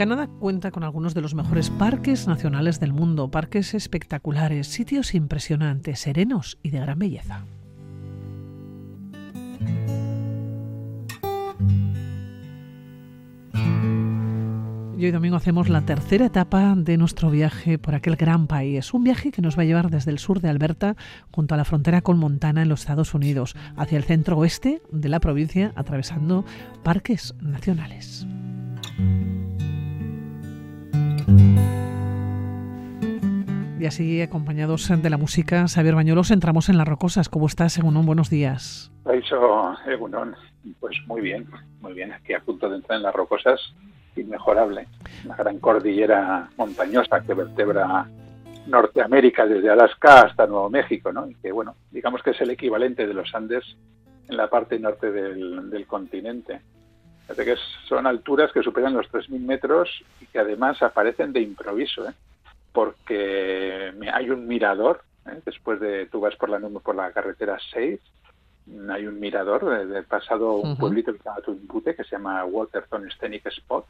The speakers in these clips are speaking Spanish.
Canadá cuenta con algunos de los mejores parques nacionales del mundo, parques espectaculares, sitios impresionantes, serenos y de gran belleza. Y hoy domingo hacemos la tercera etapa de nuestro viaje por aquel gran país. Un viaje que nos va a llevar desde el sur de Alberta, junto a la frontera con Montana en los Estados Unidos, hacia el centro oeste de la provincia, atravesando parques nacionales. Y así, acompañados de la música, Xavier Bañuelos, entramos en las rocosas. ¿Cómo estás, Egunon? Buenos días. Egunon, pues muy bien, muy bien. Aquí a punto de entrar en las rocosas inmejorable. Una gran cordillera montañosa que vertebra Norteamérica desde Alaska hasta Nuevo México, ¿no? Y que, bueno, digamos que es el equivalente de los Andes en la parte norte del, continente. Que son alturas que superan los 3.000 metros y que además aparecen de improviso, ¿eh? porque hay un mirador, ¿eh? después de, tú vas por la, por la carretera 6, hay un mirador, de, pasado un pueblito que se llama Tuimpute, que se llama Waterton Scenic Spot,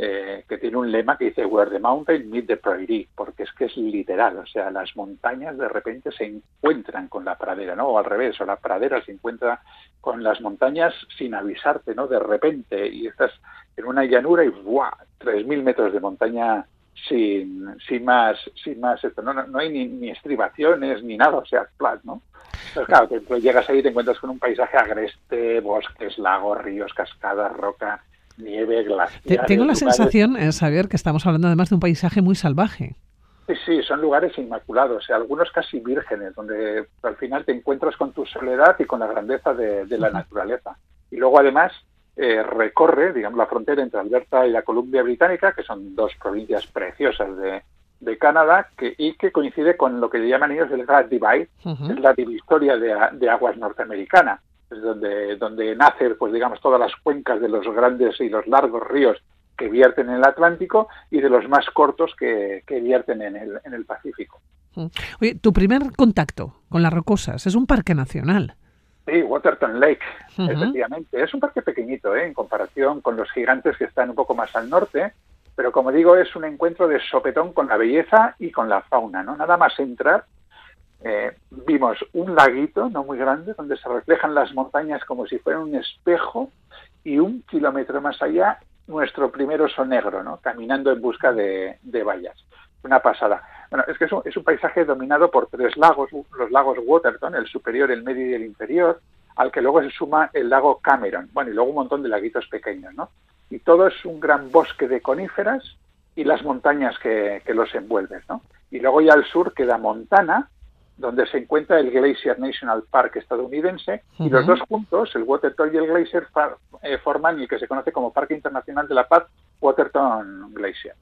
eh, que tiene un lema que dice Where the mountain meet the prairie, porque es que es literal, o sea, las montañas de repente se encuentran con la pradera, ¿no? O al revés, o la pradera se encuentra con las montañas sin avisarte, ¿no? De repente, y estás en una llanura y ¡buah! 3.000 metros de montaña sin, sin más, sin más esto. No, no, hay ni, estribaciones ni nada, o sea, plat, ¿no? Entonces, claro, que llegas ahí y te encuentras con un paisaje agreste, bosques, lagos, ríos, cascadas, roca, nieve, glaciares. Tengo la sensación, eh, Xavier, que estamos hablando además de un paisaje muy salvaje. Sí, sí, son lugares inmaculados, algunos casi vírgenes, donde al final te encuentras con tu soledad y con la grandeza de, la naturaleza. Y luego además eh, recorre, digamos, la frontera entre Alberta y la Columbia Británica, que son dos provincias preciosas de, Canadá, que, y que coincide con lo que llaman ellos el Great Divide, es la divisoria de, de aguas norteamericana donde, donde nace, pues digamos, todas las cuencas de los grandes y los largos ríos que vierten en el Atlántico y de los más cortos que, que vierten en el, en el Pacífico. Oye, tu primer contacto con las rocosas es un parque nacional. Sí, Waterton Lake, efectivamente. Es un parque pequeñito, ¿eh? en comparación con los gigantes que están un poco más al norte, pero como digo, es un encuentro de sopetón con la belleza y con la fauna, ¿no? Nada más entrar eh, vimos un laguito no muy grande donde se reflejan las montañas como si fuera un espejo y un kilómetro más allá nuestro primer oso negro, ¿no? caminando en busca de, de vallas. Una pasada. Bueno, es que es un, es un, paisaje dominado por tres lagos, los lagos Waterton, el superior, el medio y el inferior, al que luego se suma el lago Cameron, bueno, y luego un montón de laguitos pequeños, ¿no? Y todo es un gran bosque de coníferas y las montañas que, que los envuelven, ¿no? Y luego ya al sur queda Montana, donde se encuentra el Glacier National Park estadounidense, y los dos juntos, el Waterton y el Glacier, eh, forman el que se conoce como Parque Internacional de la Paz, Waterton Glacier.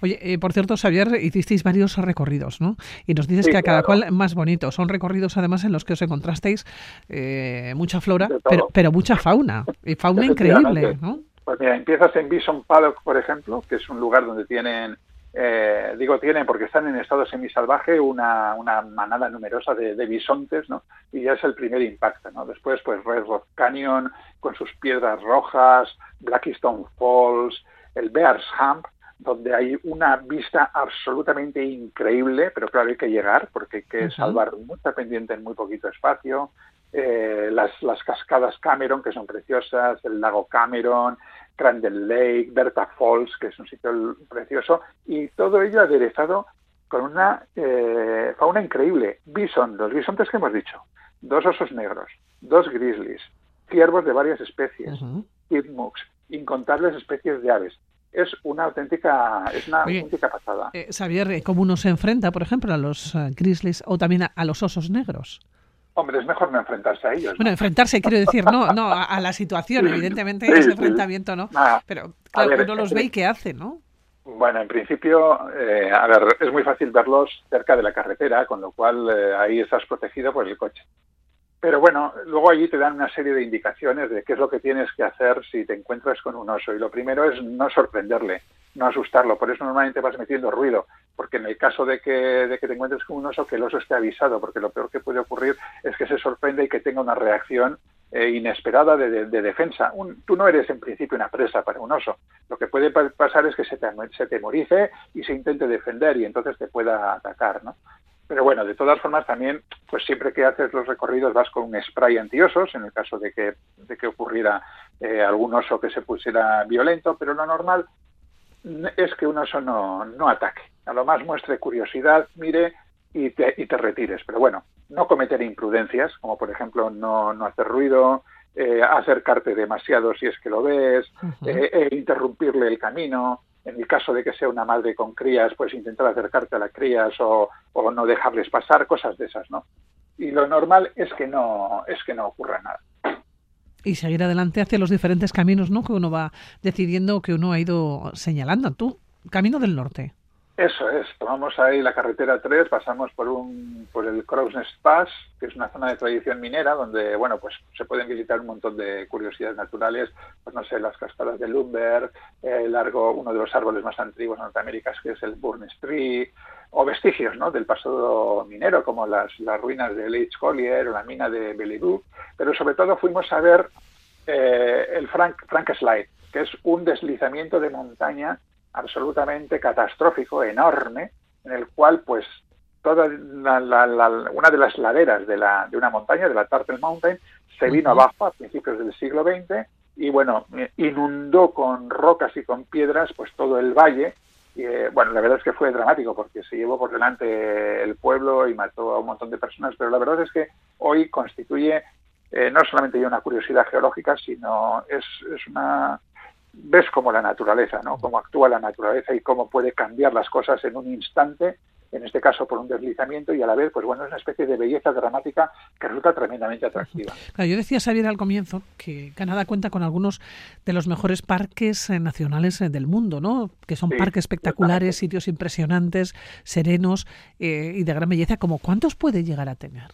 Oye, eh, por cierto, Xavier, hicisteis varios recorridos, ¿no? Y nos dices que a cada cual más bonito. Son recorridos, además, en los que os encontrasteis eh, mucha flora, pero, pero mucha fauna. Y fauna increíble, ¿no? Pues mira, empiezas en Bison Paddock, por ejemplo, que es un lugar donde tienen eh, digo tienen porque están en estado semisalvaje una, una manada numerosa de, bisontes, ¿no? Y ya es el primer impacto, ¿no? Después, pues Red Rock Canyon con sus piedras rojas, Blackstone Falls, el Bears Hump, donde hay una vista absolutamente increíble, pero claro, hay que llegar porque hay que salvar mucha pendiente en muy poquito espacio. Eh, las, las cascadas Cameron, que son preciosas, el lago Cameron, Crandall Lake, Bertha Falls, que es un sitio precioso, y todo ello aderezado con una eh, fauna increíble. Bison, los bisontes que hemos dicho, dos osos negros, dos grizzlies, ciervos de varias especies, uh incontables especies de aves. Es una auténtica, es una auténtica pasada. Eh, Xavier, ¿cómo uno se enfrenta, por ejemplo, a los uh, grizzlies o también a los osos negros? Hombre, es mejor no enfrentarse a ellos. Bueno, enfrentarse, quiero decir, no, no a, la situación, evidentemente ese enfrentamiento no. pero claro, uno los ve y qué hace, ¿no? Bueno, en principio, eh, a ver, es muy fácil verlos cerca de la carretera, con lo cual eh, ahí estás protegido por el coche. Pero bueno, luego allí te dan una serie de indicaciones de qué es lo que tienes que hacer si te encuentras con un oso. Y lo primero es no sorprenderle, no asustarlo. Por eso normalmente vas metiendo ruido, porque en el caso de que, de que te encuentres con un oso, que el oso esté avisado, porque lo peor que puede ocurrir es que se sorprenda y que tenga una reacción eh, inesperada de, defensa. tú no eres en principio una presa para un oso. Lo que puede pasar es que se, te, se temorice y se intente defender y entonces te pueda atacar, ¿no? Pero bueno, de todas formas también, pues siempre que haces los recorridos vas con un spray antiosos, en el caso de que, de que ocurriera eh, algún oso que se pusiera violento, pero lo normal es que un oso no, no ataque. A lo más muestre curiosidad, mire y te, y te retires. Pero bueno, no cometer imprudencias, como por ejemplo no, no hacer ruido, eh, acercarte demasiado si es que lo ves, eh, eh, interrumpirle el camino. En el caso de que sea una madre con crías, pues intentar acercarte a las crías o, o no dejarles pasar, cosas de esas, ¿no? Y lo normal es que no, es que no ocurra nada y seguir adelante hacia los diferentes caminos ¿no? que uno va decidiendo, que uno ha ido señalando. Tú, camino del norte. Eso es, tomamos ahí la carretera 3, pasamos por un por el Crown's Pass, que es una zona de tradición minera donde, bueno, pues se pueden visitar un montón de curiosidades naturales, pues no sé, las cascadas de Lumber, el largo, uno de los árboles más antiguos de Norteamérica, que es el Burns Tree, o vestigios, ¿no? del pasado minero, como las, las ruinas de Leitch Collier o la mina de Belirú, pero sobre todo fuimos a ver eh, el Frank, Frank Slide, que es un deslizamiento de montaña absolutamente catastrófico, enorme, en el cual pues toda una de las laderas de, la, de una montaña, de la Turtle Mountain, se vino abajo a principios del siglo XX y bueno, inundó con rocas y con piedras pues todo el valle. Y, eh, bueno, la verdad es que fue dramático porque se llevó por delante el pueblo y mató a un montón de personas, pero la verdad es que hoy constituye eh, no solamente ya una curiosidad geológica, sino es, es una, ves como la naturaleza, ¿no? Cómo actúa la naturaleza y cómo puede cambiar las cosas en un instante, en este caso por un deslizamiento, y a la vez, pues bueno, es una especie de belleza dramática que resulta tremendamente atractiva. yo decía, Xavier, al comienzo que Canadá cuenta con algunos de los mejores parques eh, nacionales eh, del mundo, ¿no? Que son parques espectaculares, sitios impresionantes, serenos eh, y de gran belleza. ¿Como cuántos puede llegar a tener?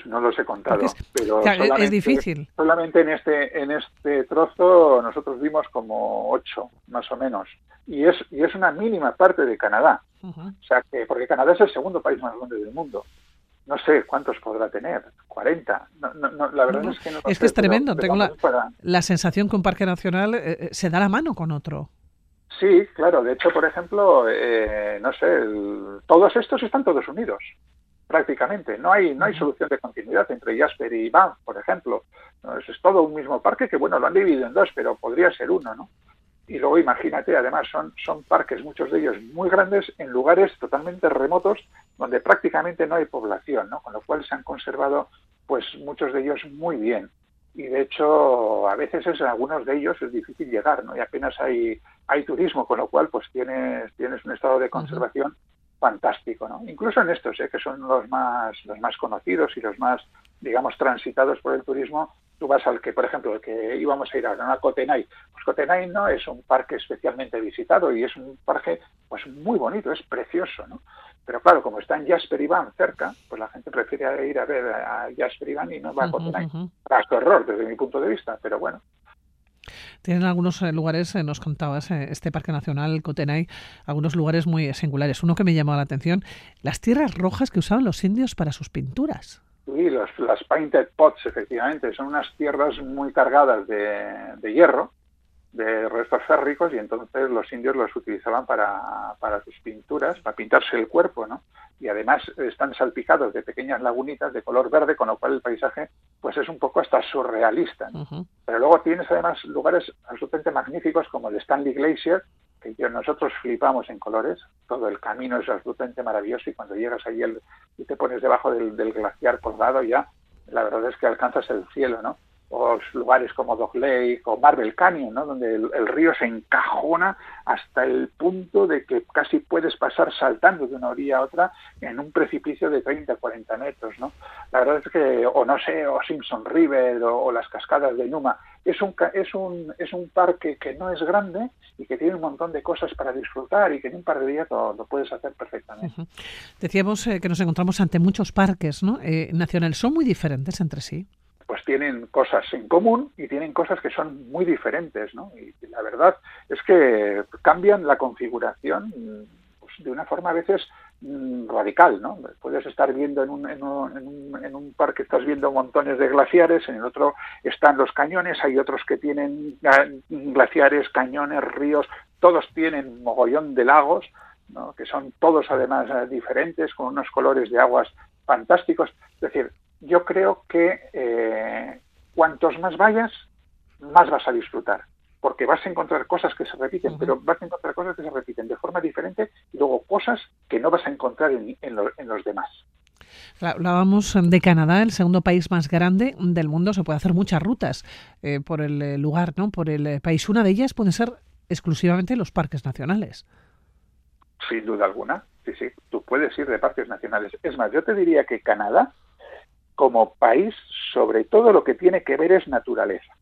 Pues no los he contado, pero es difícil. Solamente en este en este trozo nosotros vimos como ocho, más o menos, y es y es una mínima parte de Canadá. O sea que porque Canadá es el segundo país más grande del mundo. No sé cuántos podrá tener, 40. la verdad es que no. Es que es tremendo. Tengo la, sensación que un parque nacional eh, eh, se da la mano con otro. Sí, claro. De hecho, por ejemplo, eh, no sé, todos estos están todos unidos prácticamente. No hay, no hay solución de continuidad entre Jasper y Banff, por ejemplo. Es, todo un mismo parque que, bueno, lo han dividido en dos, pero podría ser uno, ¿no? Y luego imagínate, además, son, son parques, muchos de ellos muy grandes, en lugares totalmente remotos, donde prácticamente no hay población, ¿no? Con lo cual se han conservado, pues, muchos de ellos muy bien. Y de hecho, a veces es, en algunos de ellos es difícil llegar, ¿no? Y apenas hay, hay turismo, con lo cual, pues, tienes, tienes un estado de conservación fantástico, ¿no? Incluso en estos, ¿eh? que son los más, los más conocidos y los más, digamos, transitados por el turismo, tú vas al que, por ejemplo, el que íbamos a ir ahora, a Cotenay. Pues Cotenay no es un parque especialmente visitado y es un parque, pues, muy bonito, es precioso, ¿no? Pero claro, como está en Jasper Iván cerca, pues la gente prefiere ir a ver a Jasper Iván y no va a Cotenay. Su error, desde mi punto de vista, pero bueno, tienen algunos eh, lugares, eh, nos contabas, eh, este Parque Nacional Cotenay, algunos lugares muy singulares. Uno que me llamó la atención, las tierras rojas que usaban los indios para sus pinturas. Sí, las painted pots, efectivamente, son unas tierras muy cargadas de hierro de restos férricos y entonces los indios los utilizaban para, para sus pinturas, para pintarse el cuerpo, ¿no? Y además están salpicados de pequeñas lagunitas de color verde, con lo cual el paisaje pues es un poco hasta surrealista. Pero luego tienes además lugares absolutamente magníficos como el Stanley Glacier, que nosotros flipamos en colores, todo el camino es absolutamente maravilloso y cuando llegas ahí y te pones debajo del, del glaciar colgado ya, la verdad es que alcanzas el cielo, ¿no? O lugares como Dog Lake o Marble Canyon, ¿no? donde el, río se encajona hasta el punto de que casi puedes pasar saltando de una orilla a otra en un precipicio de 30 40 metros. ¿no? La verdad es que, o no sé, o Simpson River o, las cascadas de Numa, es un, es, un, es un parque que no es grande y que tiene un montón de cosas para disfrutar y que en un par de días lo, puedes hacer perfectamente. Decíamos eh, que nos encontramos ante muchos parques ¿no? Eh, nacionales, son muy diferentes entre sí tienen cosas en común y tienen cosas que son muy diferentes, ¿no? Y la verdad es que cambian la configuración pues, de una forma a veces mm, radical, ¿no? Puedes estar viendo en un, en, un, en, un, parque, estás viendo montones de glaciares, en el otro están los cañones, hay otros que tienen glaciares, cañones, ríos, todos tienen mogollón de lagos, ¿no? que son todos además diferentes, con unos colores de aguas fantásticos. Es decir, yo creo que eh, cuantos más vayas, más vas a disfrutar porque vas a encontrar cosas que se repiten, pero vas a encontrar cosas que se repiten de forma diferente y luego cosas que no vas a encontrar en, los demás. Hablábamos de Canadá, el segundo país más grande del mundo. Se puede hacer muchas rutas eh, por el eh, lugar, ¿no? Por el país. Una de ellas puede ser exclusivamente los parques nacionales. Sin duda alguna. Sí, sí. Tú puedes ir de parques nacionales. Es más, yo te diría que Canadá, como país, sobre todo lo que tiene que ver es naturaleza.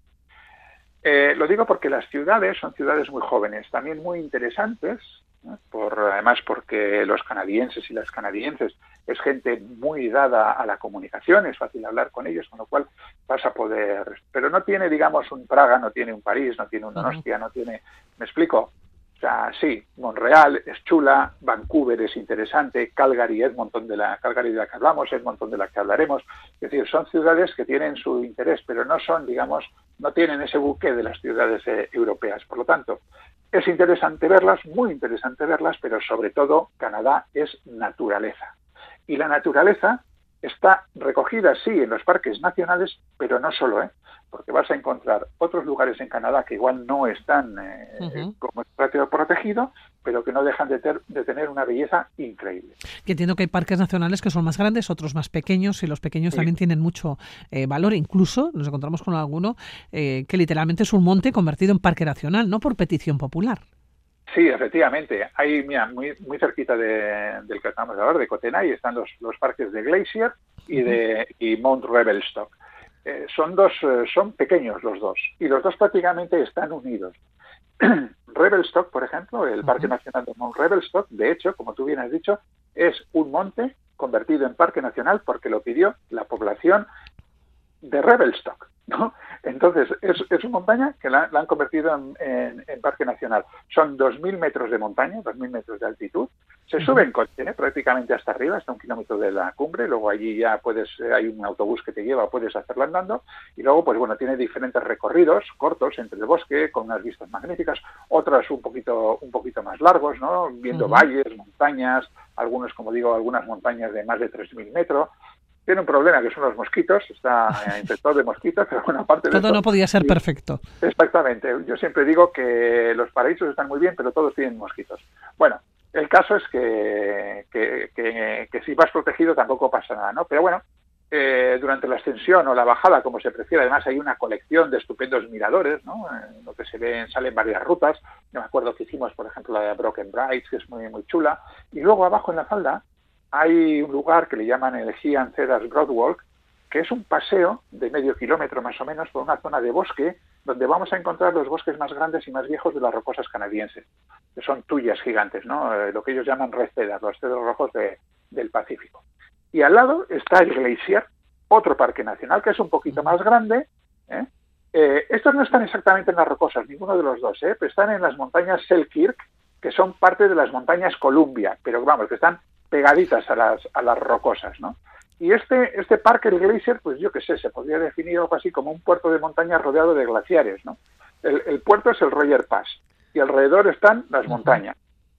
Eh, lo digo porque las ciudades son ciudades muy jóvenes, también muy interesantes, por, además porque los canadienses y las canadienses es gente muy dada a la comunicación, es fácil hablar con ellos, con lo cual vas a poder... Pero no tiene, digamos, un Praga, no tiene un París, no tiene un Ostia, no tiene... ¿Me explico? O sea, sí, Montreal es chula, Vancouver es interesante, Calgary, Edmonton de la Calgary de la que hablamos, Edmonton de la que hablaremos. Es decir, son ciudades que tienen su interés, pero no son, digamos, no tienen ese buque de las ciudades eh, europeas. Por lo tanto, es interesante verlas, muy interesante verlas, pero sobre todo Canadá es naturaleza. Y la naturaleza está recogida, sí, en los parques nacionales, pero no solo, ¿eh? porque vas a encontrar otros lugares en Canadá que igual no están eh, como espacio protegido, pero que no dejan de, de, tener una belleza increíble. Que entiendo que hay parques nacionales que son más grandes, otros más pequeños, y los pequeños también tienen mucho eh, valor. Incluso nos encontramos con alguno eh, que literalmente es un monte convertido en parque nacional, no por petición popular. Sí, efectivamente. Hay, mira, muy, muy cerquita de, del que estamos hablar, de Cotenay, están los, los parques de Glacier y de y Mount Revelstock. Eh, son dos, eh, son pequeños los dos y los dos prácticamente están unidos. Revelstock, por ejemplo, el Parque Nacional de Mount Revelstock, de hecho, como tú bien has dicho, es un monte convertido en parque nacional porque lo pidió la población de Revelstock. ¿No? Entonces, es, es una montaña que la, han convertido en, parque nacional. Son 2.000 metros de montaña, 2.000 metros de altitud. Se sube en coche ¿eh? prácticamente hasta arriba, hasta un kilómetro de la cumbre. Luego allí ya puedes, eh, hay un autobús que te lleva, puedes hacerlo andando. Y luego, pues bueno, tiene diferentes recorridos cortos entre el bosque, con unas vistas magníficas, otras un poquito, un poquito más largos, ¿no? Viendo valles, montañas, algunos, como digo, algunas montañas de más de 3.000 metros tiene un problema que son los mosquitos, está infectado de mosquitos, pero bueno, aparte de Todo no podía ser perfecto. Exactamente. Yo siempre digo que los paraísos están muy bien, pero todos tienen mosquitos. Bueno, el caso es que, que, si vas protegido tampoco pasa nada, ¿no? Pero bueno, eh, durante la ascensión o la bajada, como se prefiere, además hay una colección de estupendos miradores, ¿no? En lo que se ven, salen varias rutas. Yo me acuerdo que hicimos, por ejemplo, la de Broken Brights, que es muy, muy chula. Y luego abajo en la falda hay un lugar que le llaman el Gian Cedars Broadwalk, que es un paseo de medio kilómetro más o menos por una zona de bosque donde vamos a encontrar los bosques más grandes y más viejos de las rocosas canadienses, que son tuyas gigantes, ¿no? Eh, lo que ellos llaman red cedar, los cedros rojos del Pacífico. Y al lado está el Glacier, otro parque nacional que es un poquito más grande. ¿eh? Eh, estos no están exactamente en las rocosas, ninguno de los dos, pero están en las montañas Selkirk, que son parte de las montañas Columbia, pero vamos, que están pegaditas a las, a las rocosas, ¿no? Y este, este parque, el Glacier, pues yo qué sé, se podría definir algo así como un puerto de montaña rodeado de glaciares, ¿no? El, puerto es el Roger Pass y alrededor están las montañas,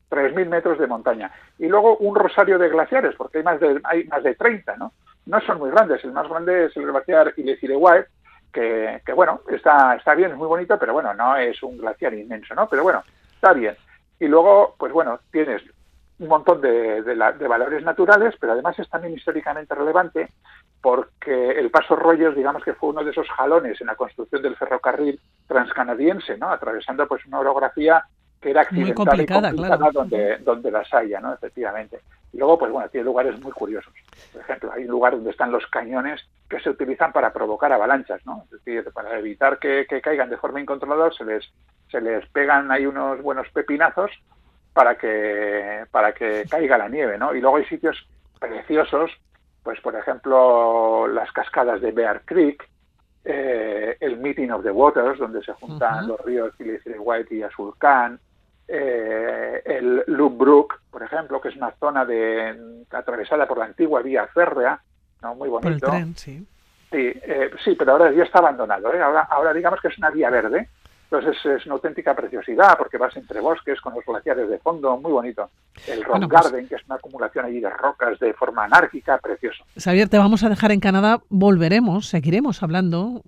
3.000 metros de montaña. Y luego un rosario de glaciares, porque hay más de, hay más de 30, ¿no? No son muy grandes, el más grande es el glaciar Illecillewaet, que, que bueno, está, está bien, es muy bonito, pero bueno, no es un glaciar inmenso, ¿no? Pero bueno, está bien. Y luego, pues bueno, tienes un montón de, valores naturales, pero además es también históricamente relevante porque el Paso Rollos, digamos que fue uno de esos jalones en la construcción del ferrocarril transcanadiense, ¿no? atravesando pues una orografía que era accidental y complicada donde, donde las haya, ¿no? efectivamente. Y luego, pues bueno, tiene lugares muy curiosos. Por ejemplo, hay un lugar donde están los cañones que se utilizan para provocar avalanchas, ¿no? Es decir, para evitar que, que caigan de forma incontrolada, se les, se les pegan ahí unos buenos pepinazos para que, para que caiga la nieve, ¿no? Y luego hay sitios preciosos, pues por ejemplo las cascadas de Bear Creek, eh, el Meeting of the Waters, donde se juntan los ríos White y Azulcán, eh, el Loop Brook, por ejemplo, que es una zona de atravesada por la antigua vía férrea, ¿no? muy bonito. Por el tren, sí. Sí, eh, sí, pero ahora ya está abandonado. ¿eh? Ahora, ahora digamos que es una vía verde entonces es, una auténtica preciosidad porque vas entre bosques con los glaciares de fondo, muy bonito. El Rock pues Garden, que es una acumulación allí de rocas de forma anárquica, precioso. Xavier, te vamos a dejar en Canadá, volveremos, seguiremos hablando,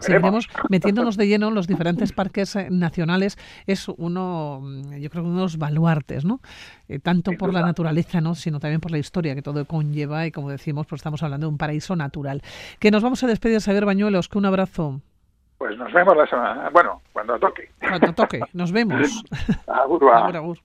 seguiremos metiéndonos de lleno en los diferentes parques eh, nacionales. Es uno, mm, yo creo, uno de los baluartes, ¿no? Eh, tanto por la naturaleza, ¿no? sino también por la historia que todo conlleva y como decimos, pues estamos hablando de un paraíso natural. Que nos vamos a despedir, Xavier Bañuelos, que un abrazo. Pues nos vemos la semana. Bueno, cuando toque. Cuando toque. Nos vemos. agur, agur.